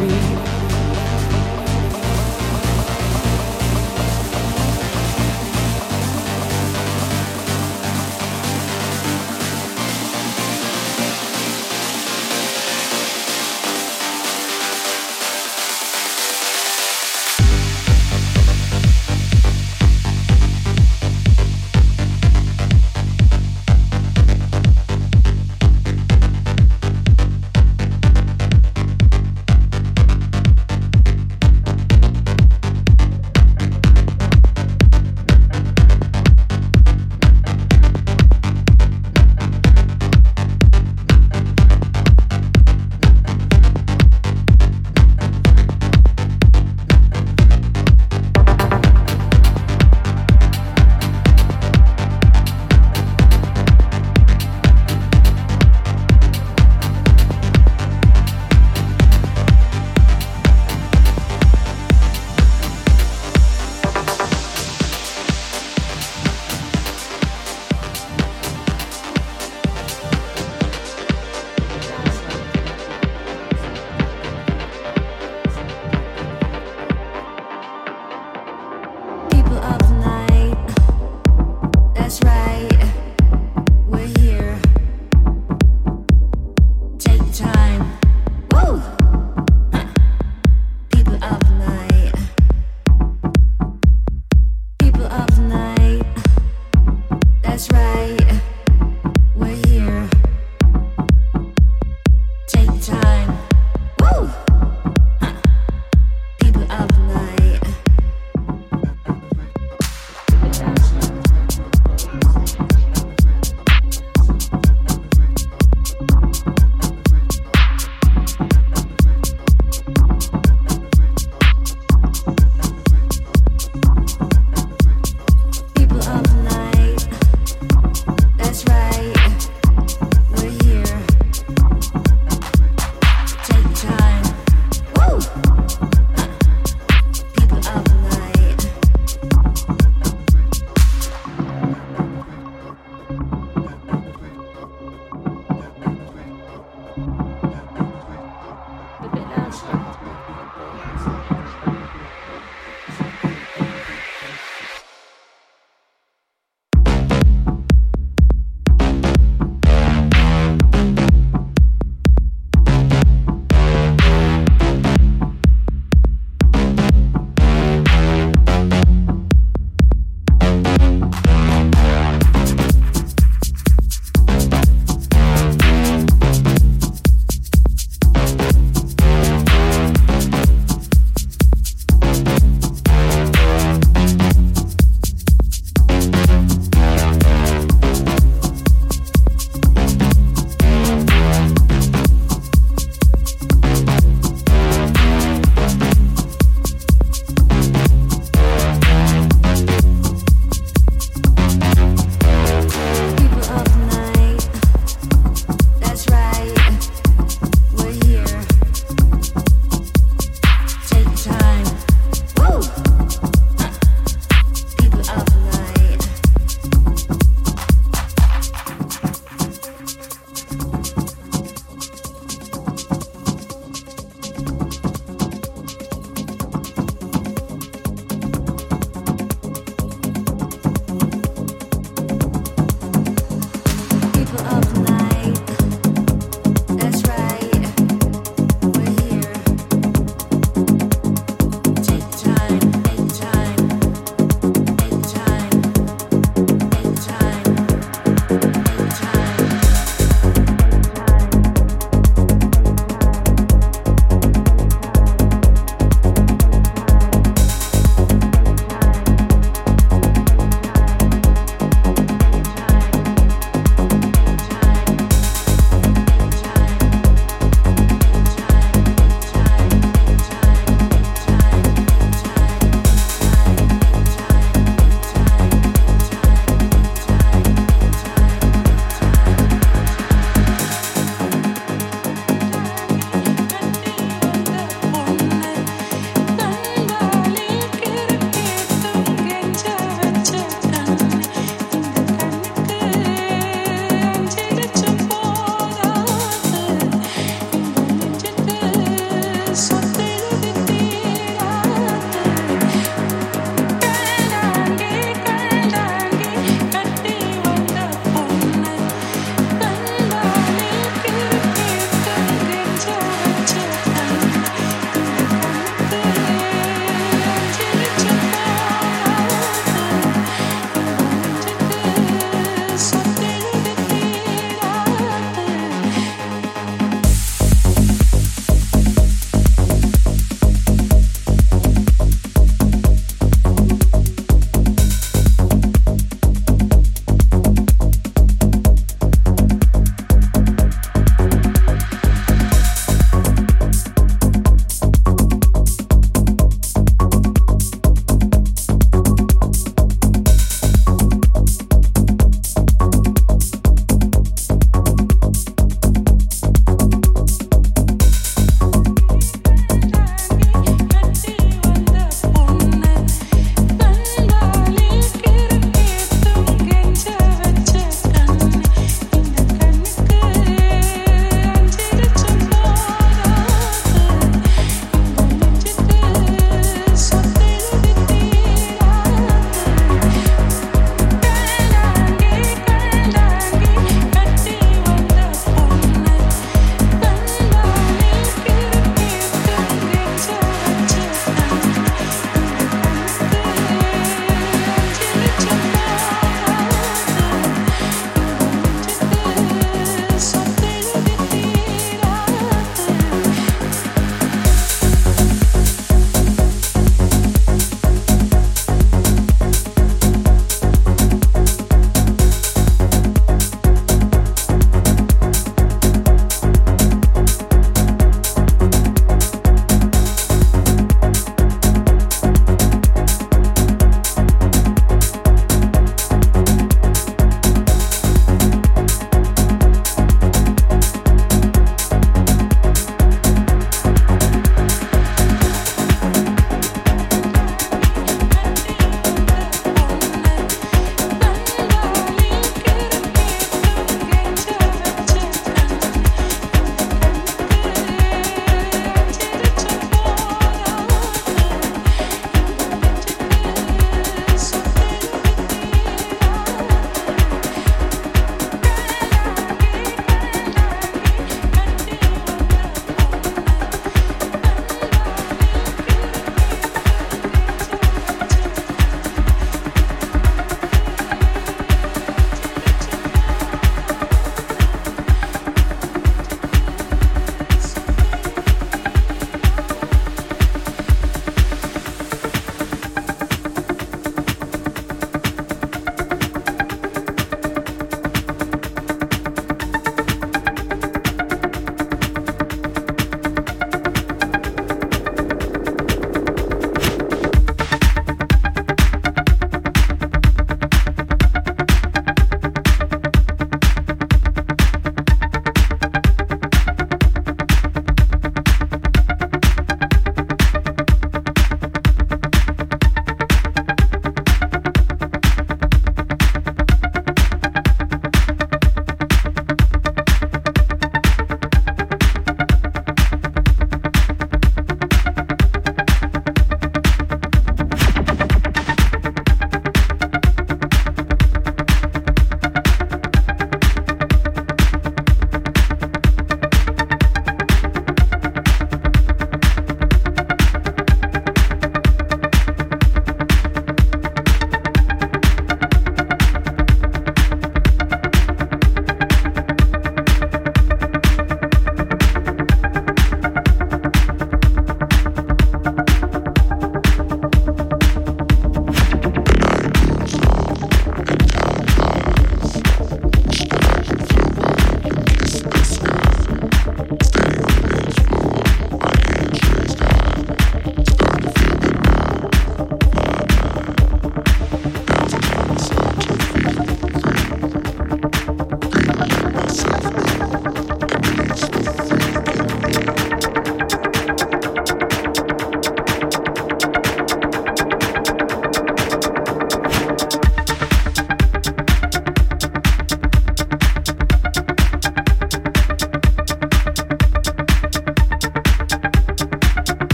me.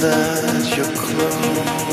that you're close.